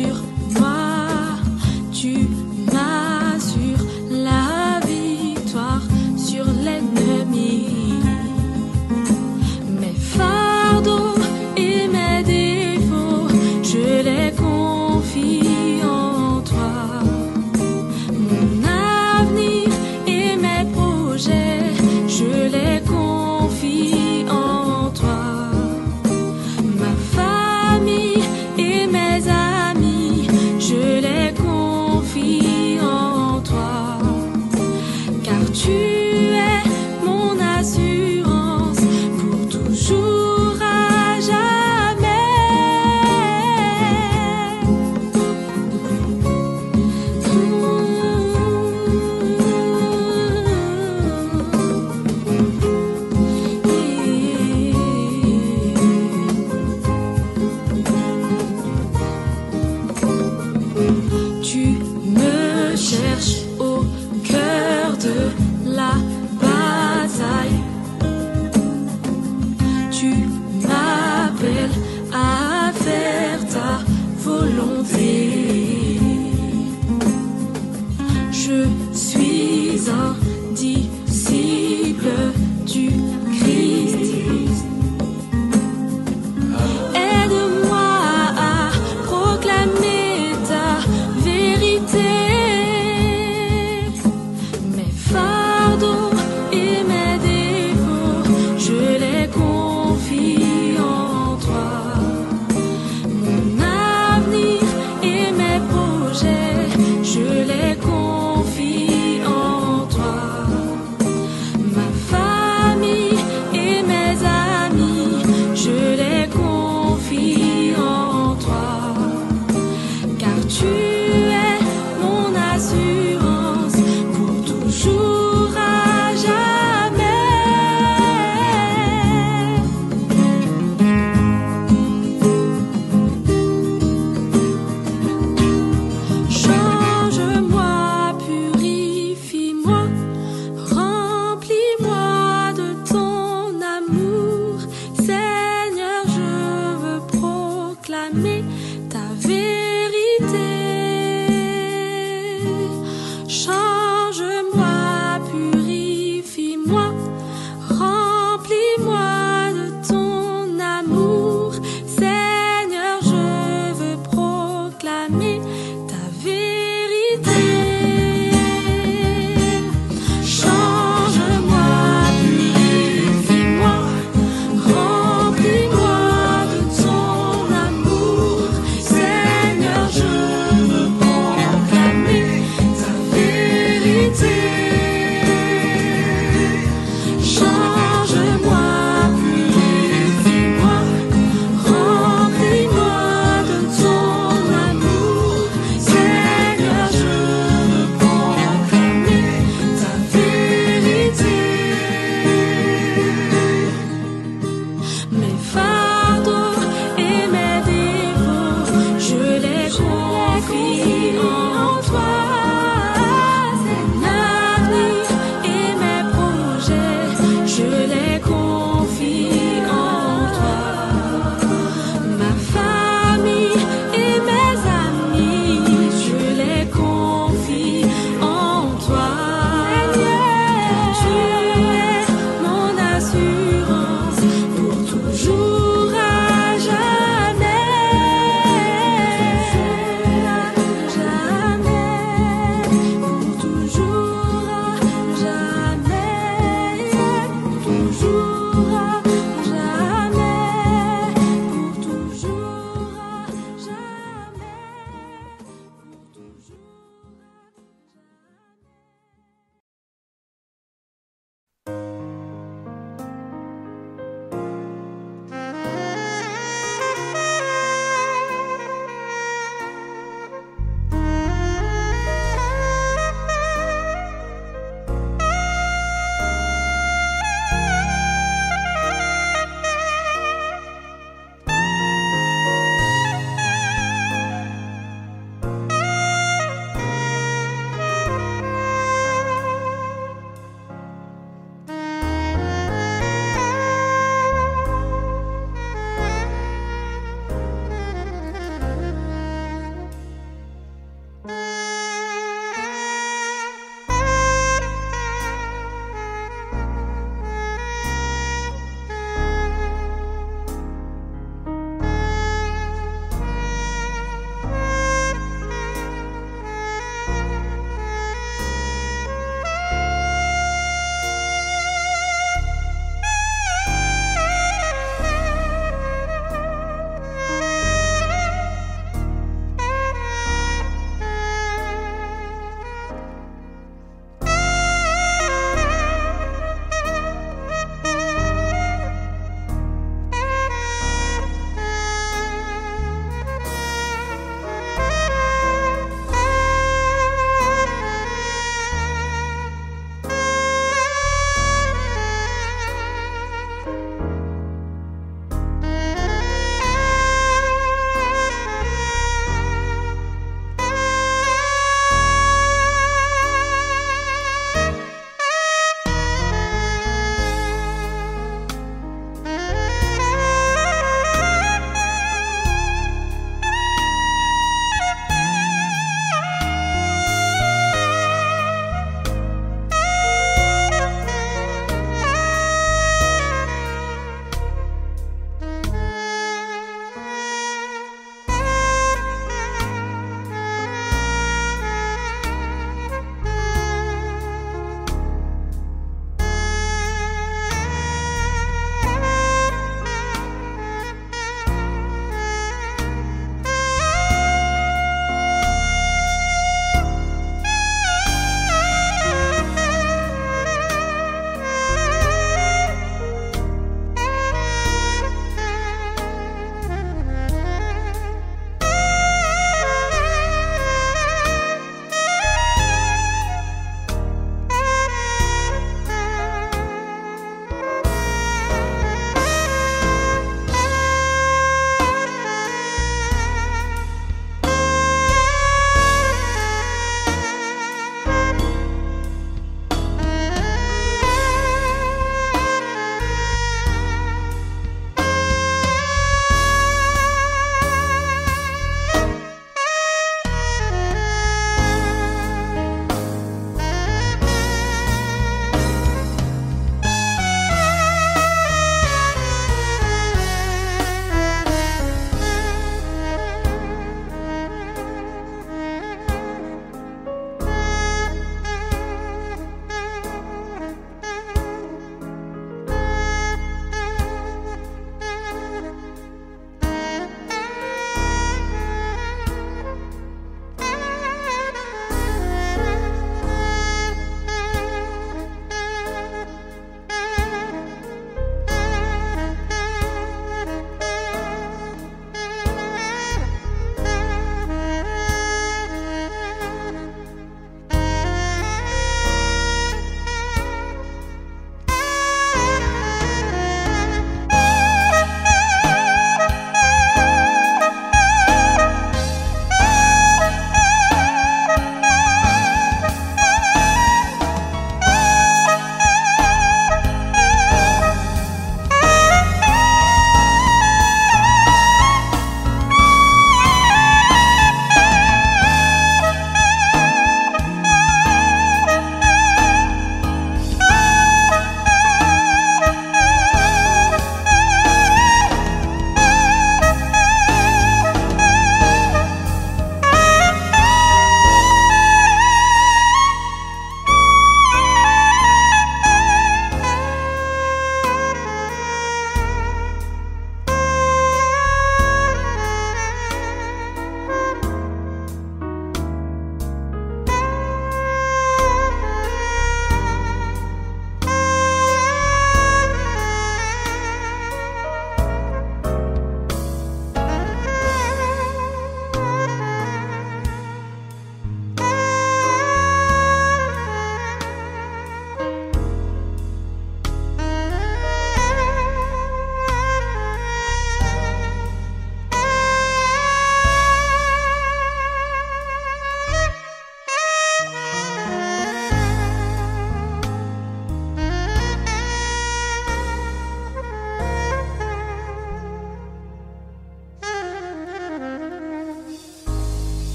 sûr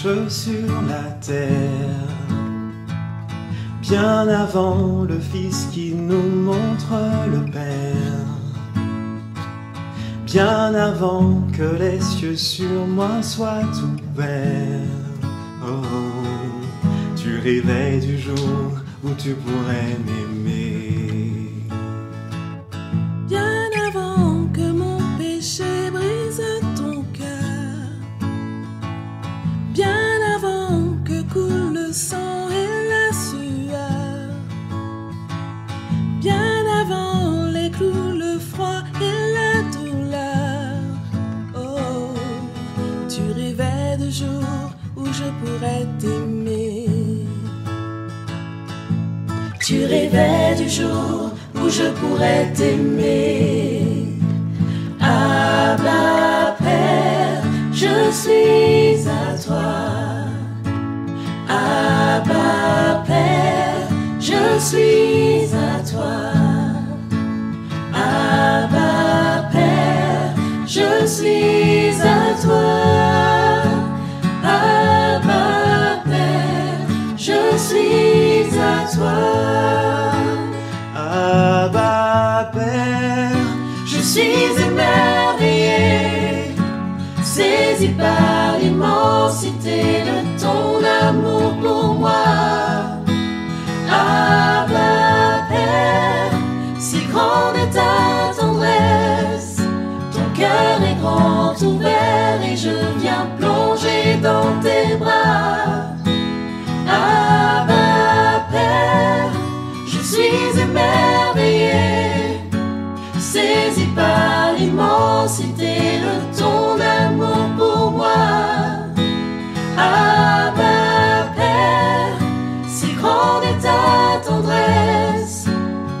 sur la terre, bien avant le Fils qui nous montre le Père, bien avant que les cieux sur moi soient ouverts. Oh, tu rêvais du jour où tu pourrais m'aimer. Tu rêvais du jour où je pourrais t'aimer. Abba Père, je suis à toi. Abba Père, je suis à toi. Je l'immensité de ton amour pour moi. Abba Père, si grande est ta tendresse,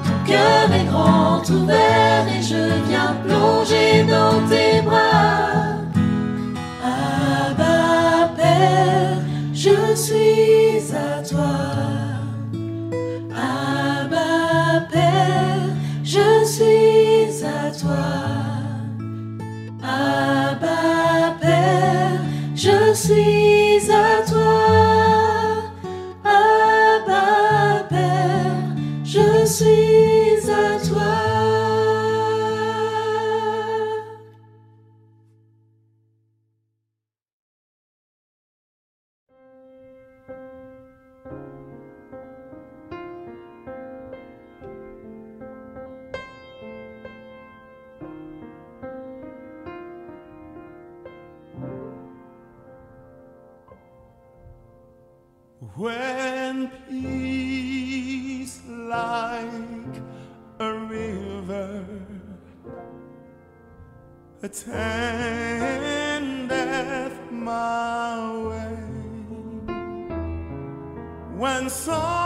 ton cœur est grand ouvert et je viens plonger dans tes bras. Abba Père, je suis à toi. Abba Père, je suis à toi. Je When peace like a river. Attendeth my way, when sorrow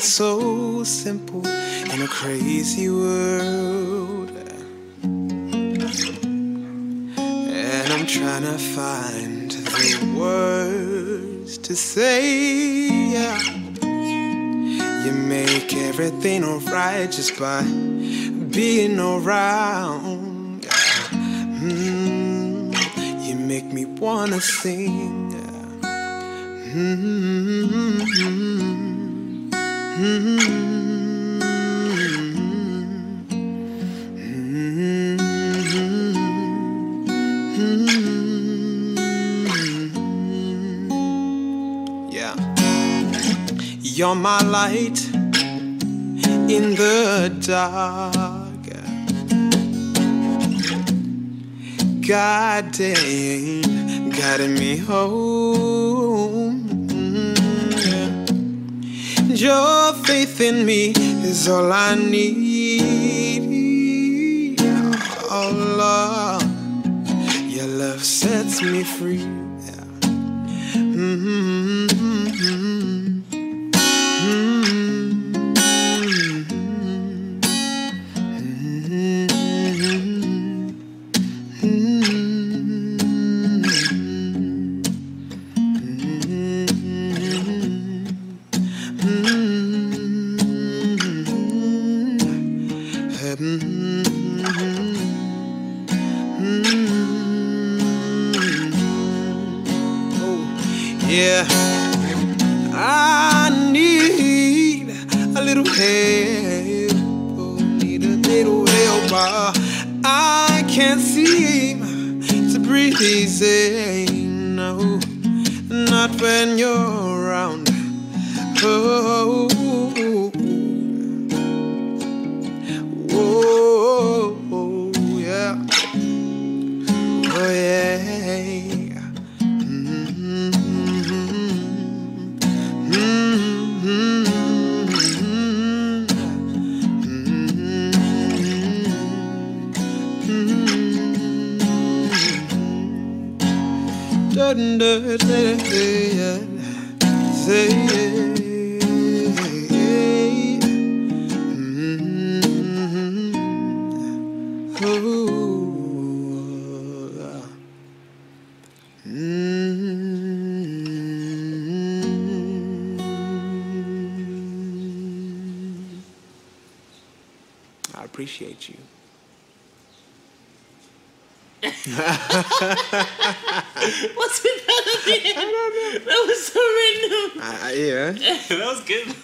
everything so simple in a crazy world. And I'm trying to find the words to say. Yeah. You make everything alright just by being around. Mm, you make me wanna sing. Mm, Yeah. You're my light in the dark. God guiding me home. Your faith in me is all I need. Oh Lord, your love sets me free. Appreciate you. What's it better than? That was so random. I, I- yeah. that was good.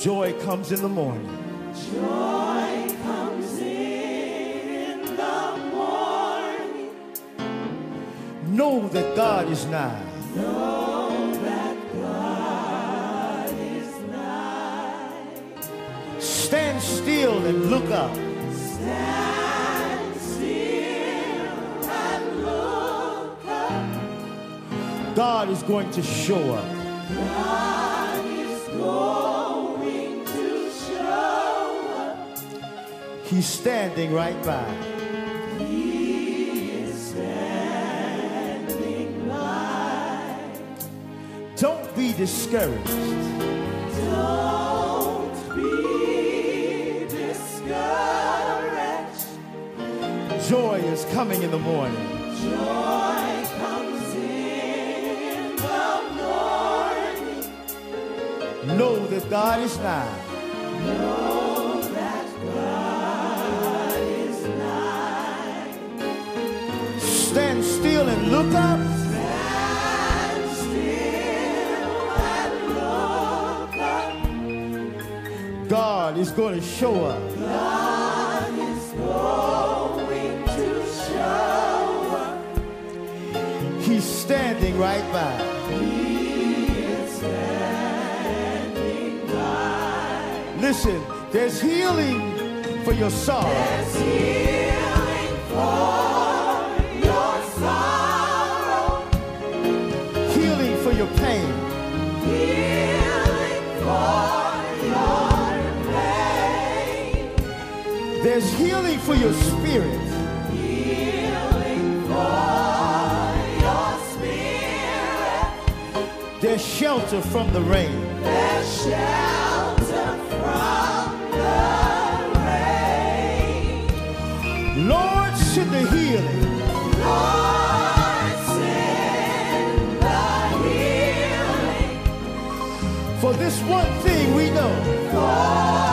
Joy comes in the morning. Joy comes in the morning. Know that God is nigh. Know that God is nigh. Stand still and look up. Stand still and look up. God is going to show up. He's standing right by. He is standing by. Don't be discouraged. Don't be discouraged. Joy is coming in the morning. Joy comes in the morning. Know that God is nigh. Is going to show up. God is going to show up. He's standing right by. By. Listen, there's healing for your sorrow. There's healing for your spirit. Healing for your spirit. There's shelter from the rain. There's shelter from the rain. Lord, send the healing. Lord, send the healing. For this one thing we know.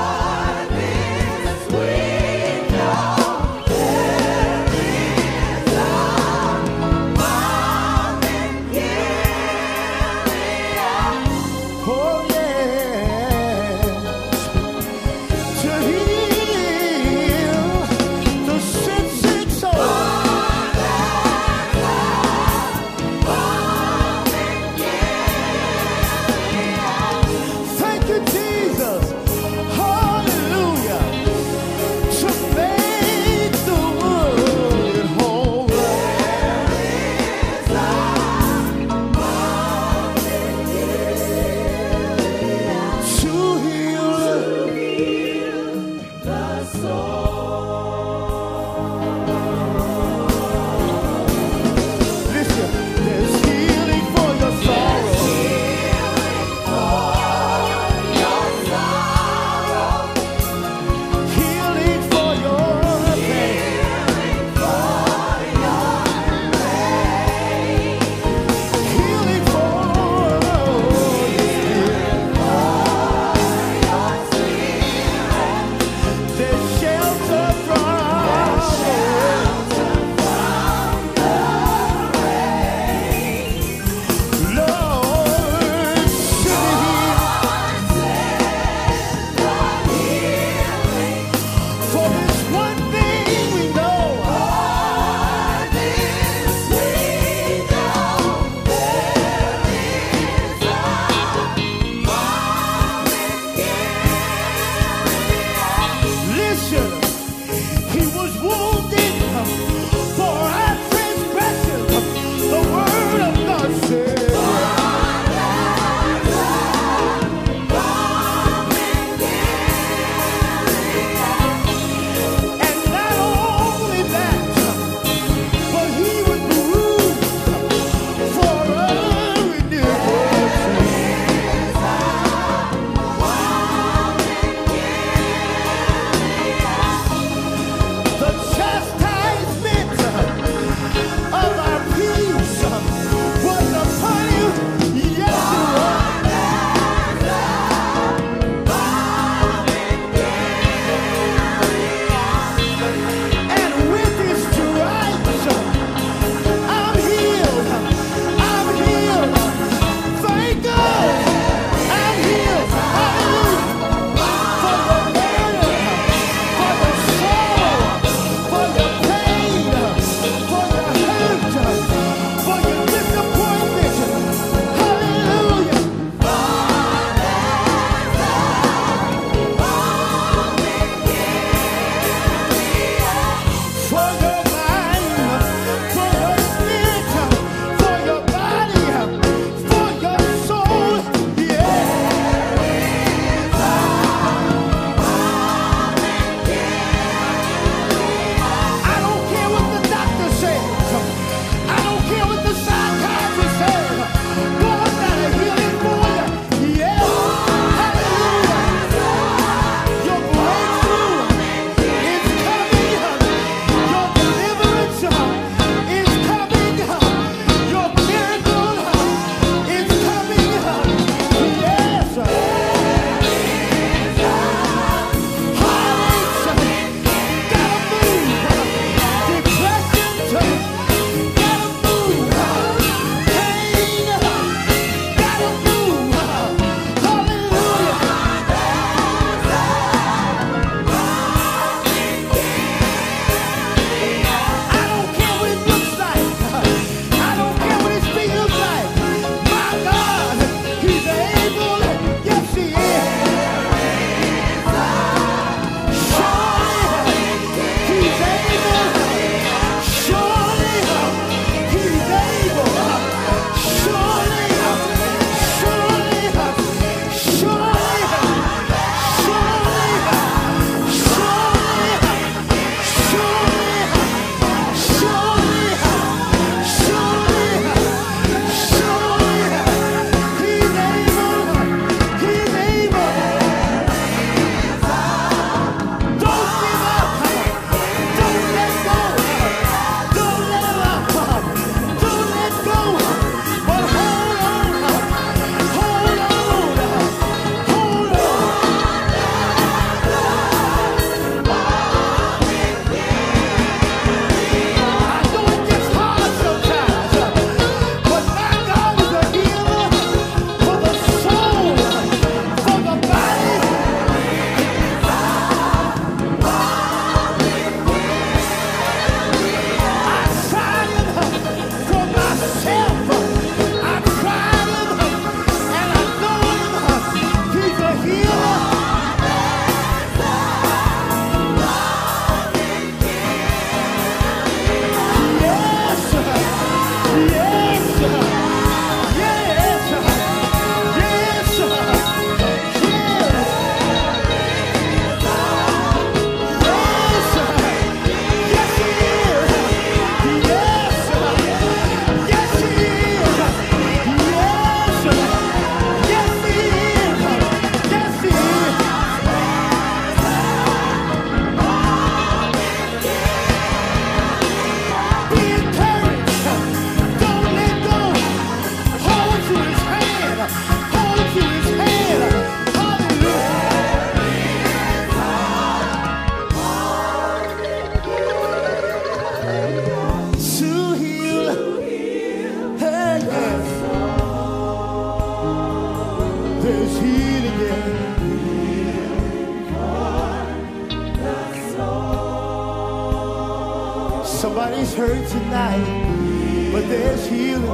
Somebody's hurt tonight, but there's healing.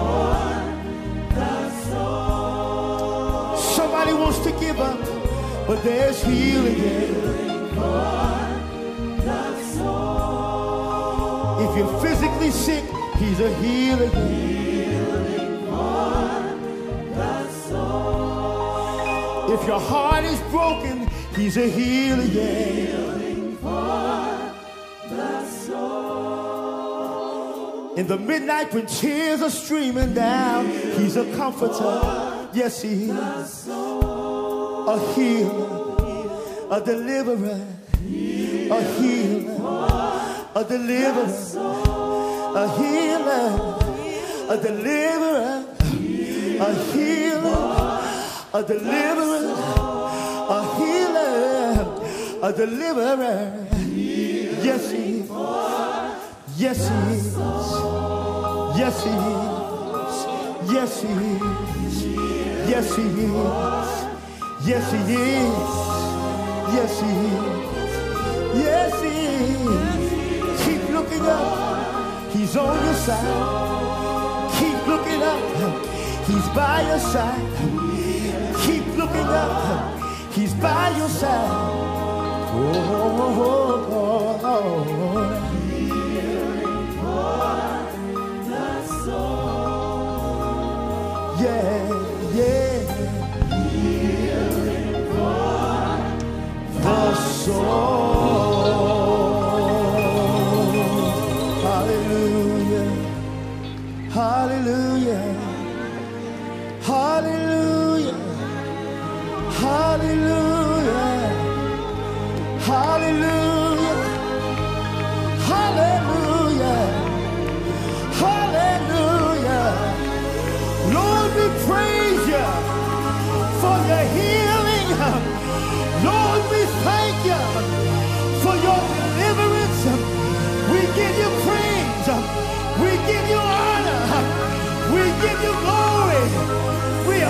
Somebody wants to give up, but there's healing. If you're physically sick, he's a healer. If your heart is broken, he's a healer. In the midnight when tears are streaming down, he's a comforter. Yes, he is. A healer, a deliverer, a healer, a deliverer, a healer, a deliverer, a healer, a deliverer, a healer, a deliverer. Yes, he is. Yes, he is. Yes, he is. Yes, he is. Yes, he is. Yes, he is. Yes, he is. Yes, he is. Keep looking up. He's on your side. Keep looking up. He's by your side. Keep looking up. He's by your side. Oh, oh, oh, oh, oh, oh. Soul.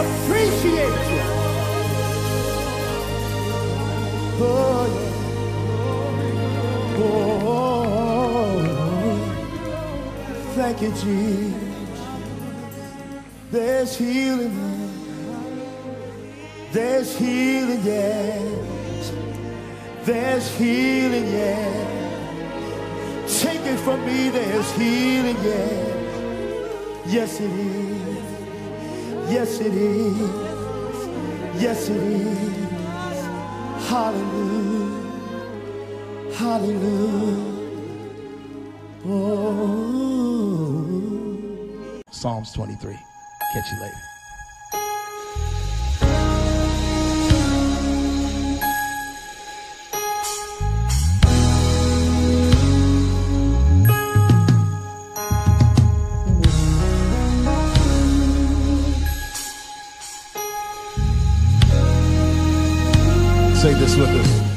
Appreciate you. Oh, yeah. oh, thank you, Jesus. There's healing. There's healing, yes. There's healing, yes. Take it from me, there's healing, yes. Yes, it is. Yes, it is. Yes, it is. Hallelujah. Hallelujah. Oh. Psalms 23. Catch you later. abençoe.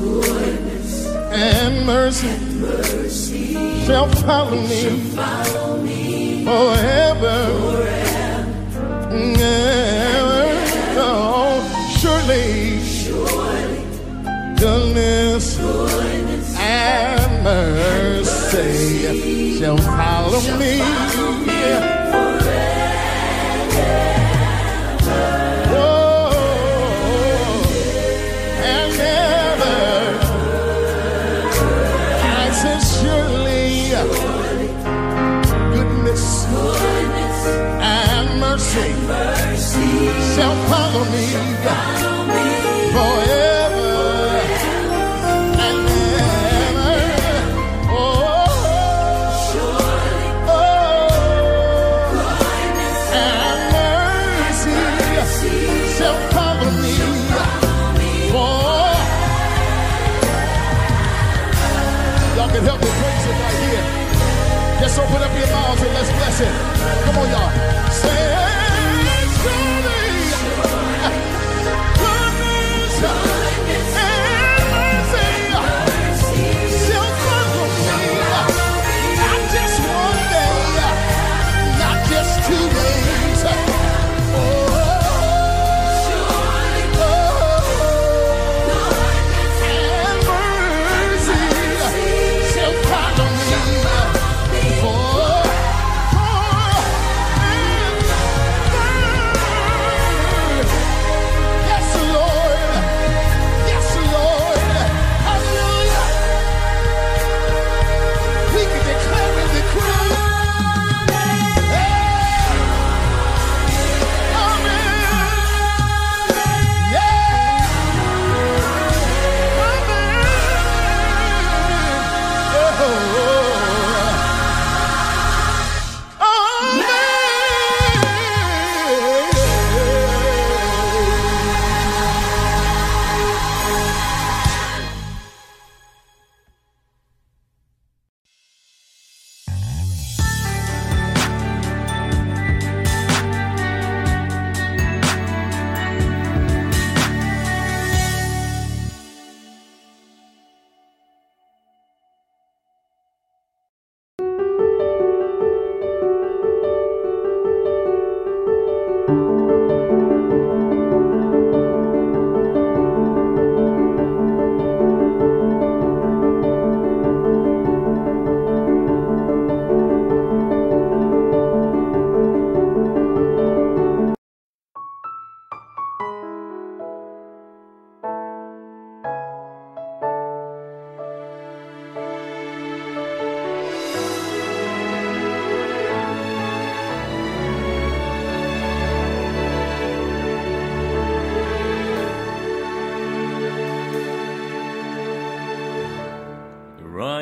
Goodness and mercy mercy shall follow me forever. Ever. Oh, surely goodness and mercy shall follow me. Oh, follow me forever and ever. Oh, oh, and mercy shall follow me Y'all can help me praise it right here. Just open up your mouths and let's bless it. Come on, y'all.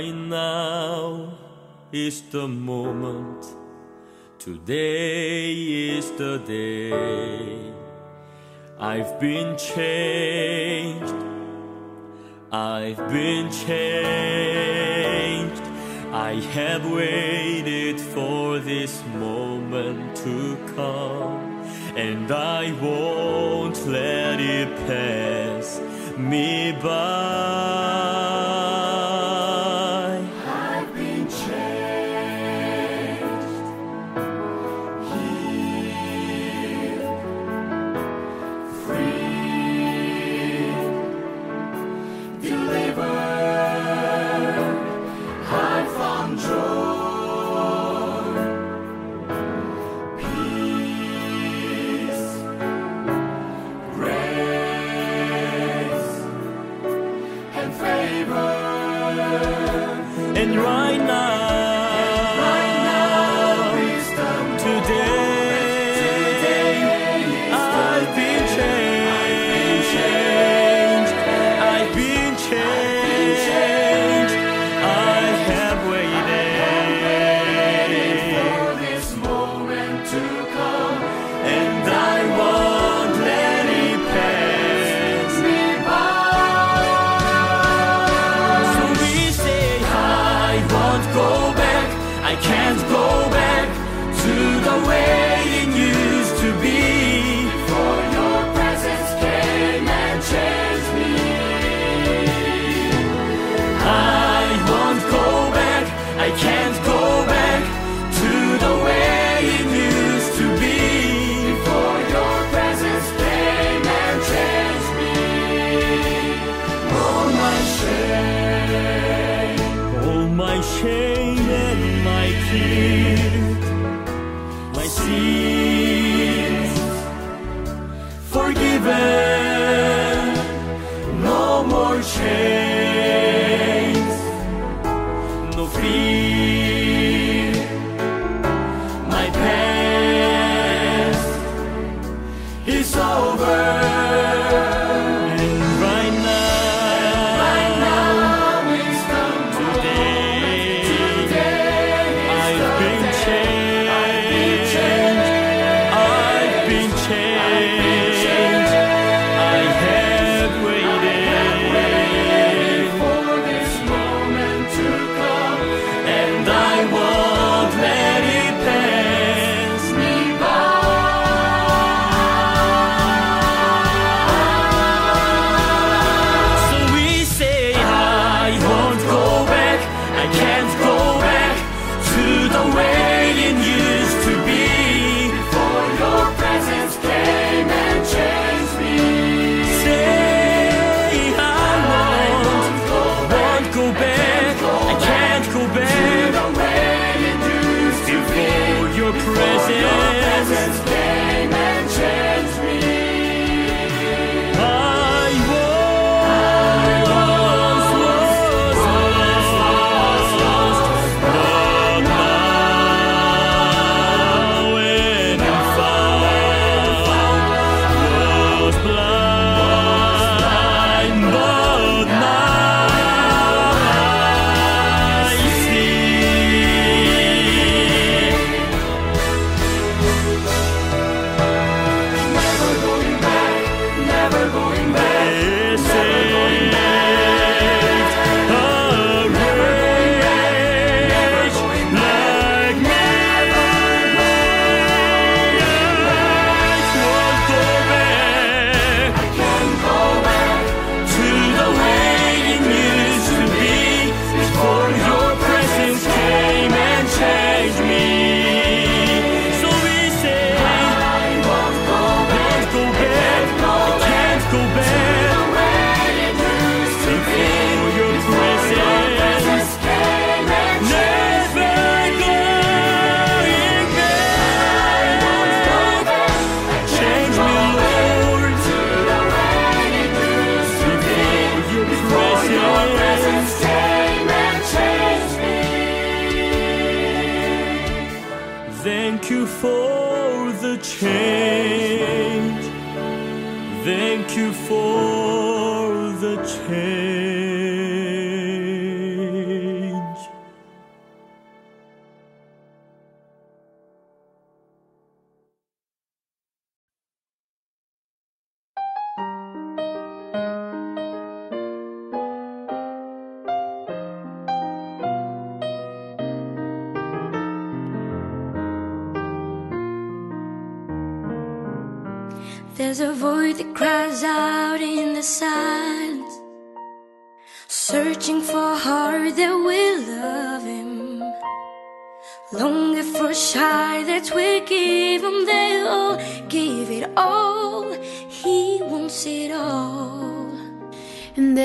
Right now is the moment. Today is the day. I've been changed. I've been changed. I have waited for this moment to come, and I won't let it pass me by.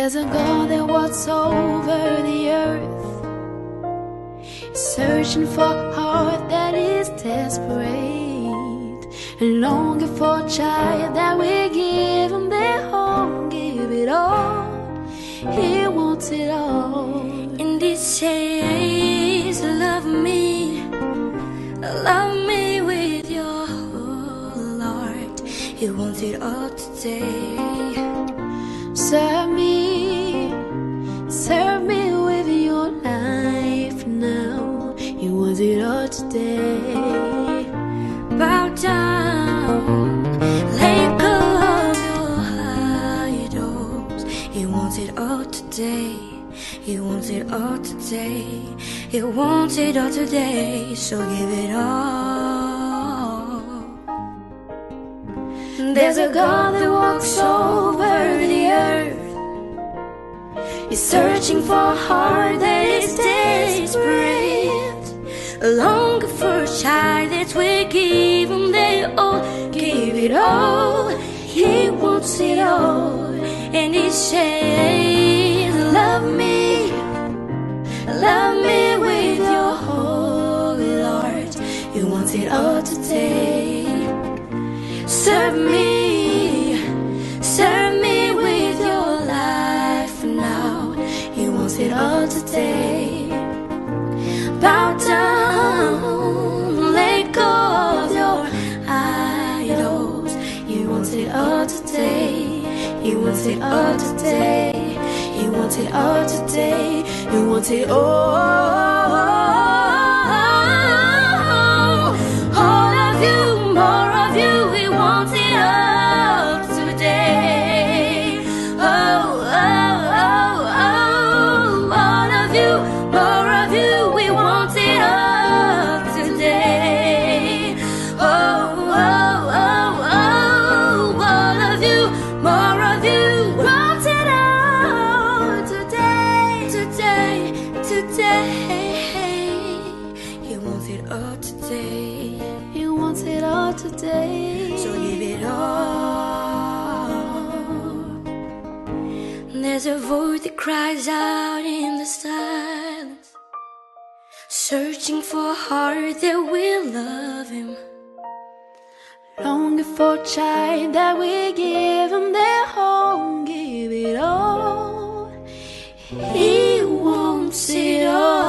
There's a God that walks over the earth, searching for a heart that is desperate and longing for a child that will give him their home, give it all. He wants it all. And he says, Love me, love me with your whole heart. He wants it all today. Serve me, Bow down, let your idols. He wants it all today. He wants it all today. He wants it all today. So give it all. There's a God that walks over the earth. He's searching for a heart that is desperate. Longing for a child that will give him their all, give it all. He wants it all, and he says, Love me, love me with your whole heart. He wants it all today. Serve me, serve me with your life now. He wants it all today. Bow down, let go of your idols. He wants it all today. He wants it all today. He wants it all today. He wants it. All a voice that cries out in the silence, searching for a heart that will love him. Longing for a child that will give him their home, give it all. He wants it all.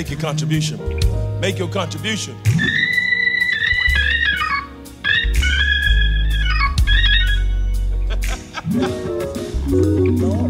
Make your contribution. Make your contribution. no,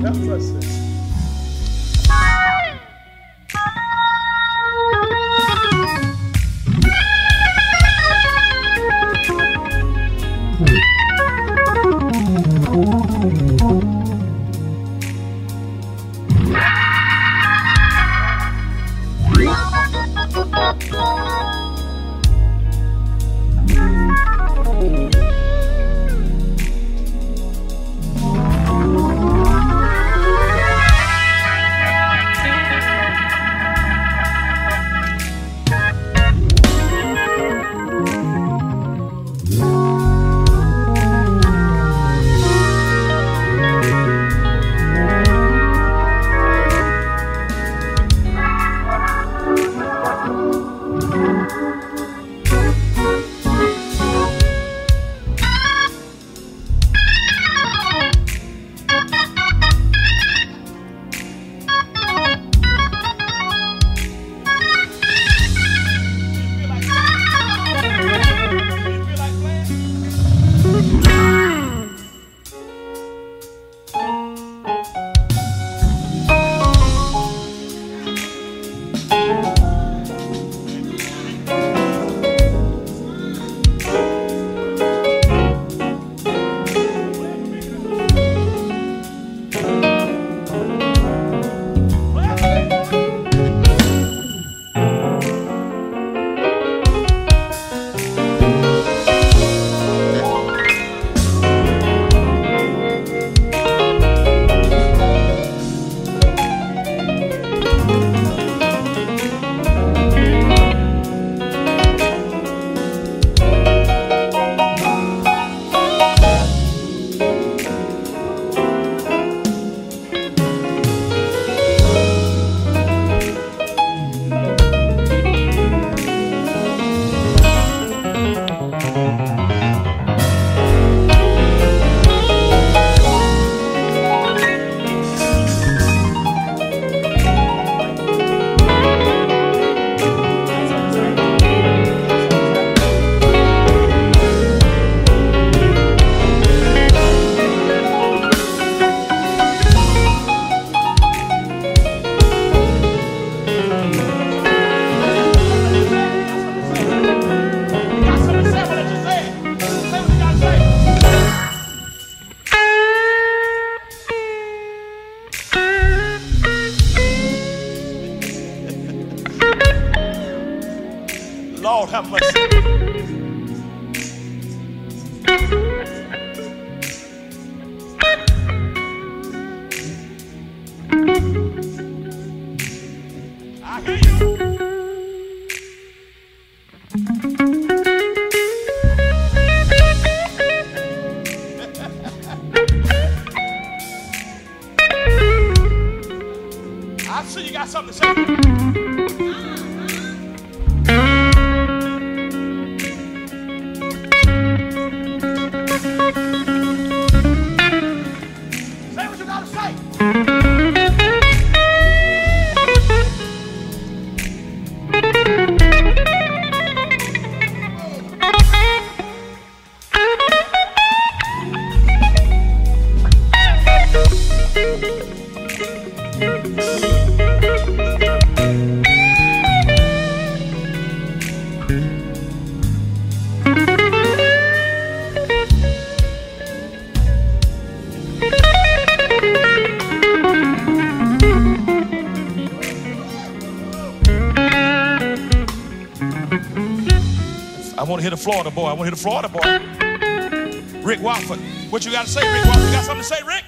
have mercy. Want to hear the Florida boy. I want to hear the Florida boy. Rick Wofford. What you got to say, Rick Wofford? You got something to say, Rick?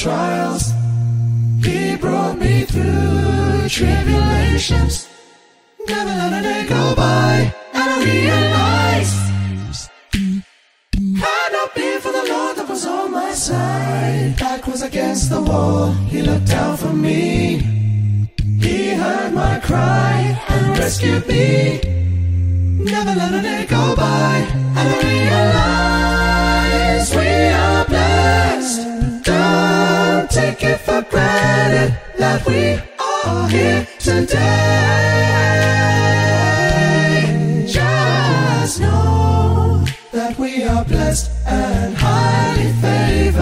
Trials. He brought me through tribulations. Never let a day go by and I realized had not been for the Lord that was on my side. Back was against the wall. He looked down for me. He heard my cry and rescued me. Never let a day go by and I realize we are blessed. Take it for granted that we are here today. Just know that we are blessed and highly favored.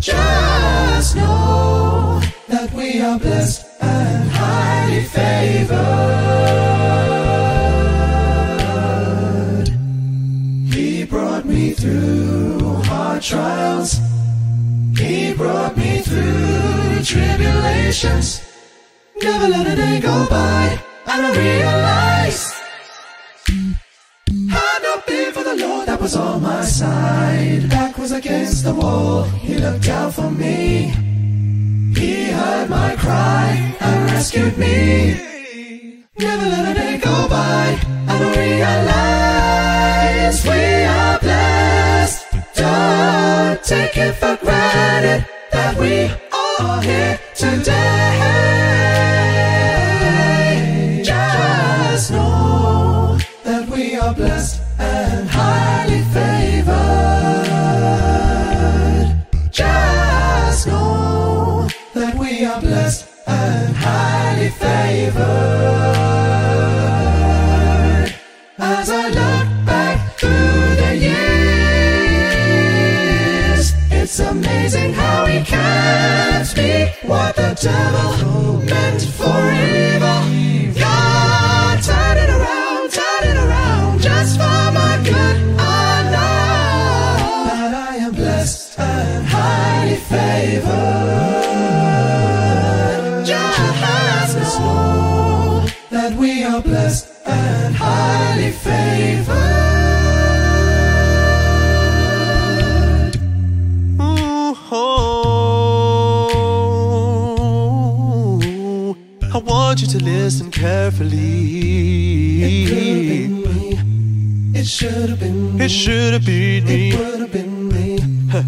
Just know that we are blessed and highly favored. Trials. He brought me through tribulations. Never let a day go by I realized had not been for the Lord that was on my side. Back was against the wall, He looked out for me. He heard my cry and rescued me. Never let a day go by I realize take it for granted that we are here today. Just know that we are blessed and highly favored. Just know that we are blessed and highly favored. What the devil meant for evil, God turned it around, turned it around just for my good. I know that I am blessed and highly favored. Just know that we are blessed and highly favored. Want you to listen carefully. It should have been me. It should have been me. It would have been me.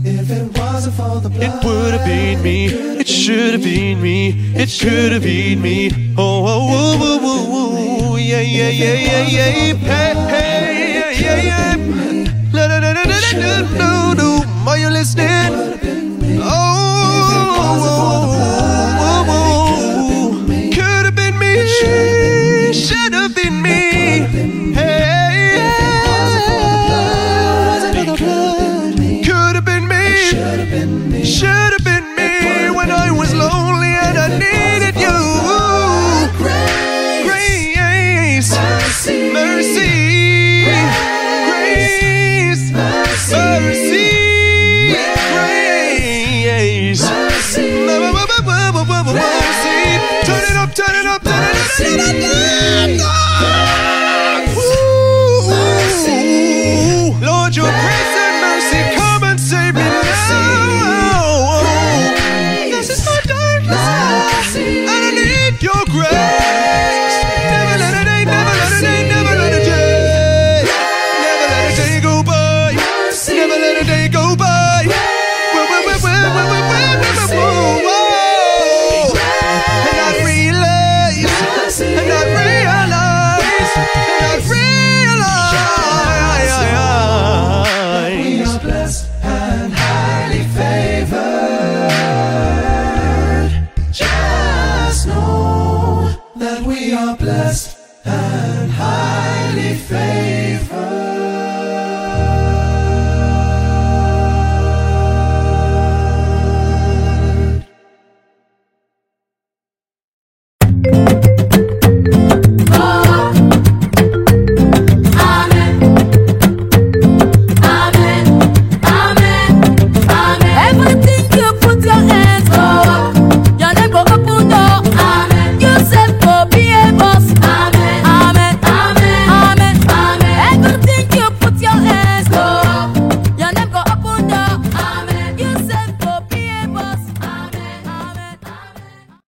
If it wasn't for the blood. It would have been me. It should have been me. It could have been me. Oh, oh, oh, oh, oh, oh, yeah, yeah, yeah, yeah, yeah. Hey, hey,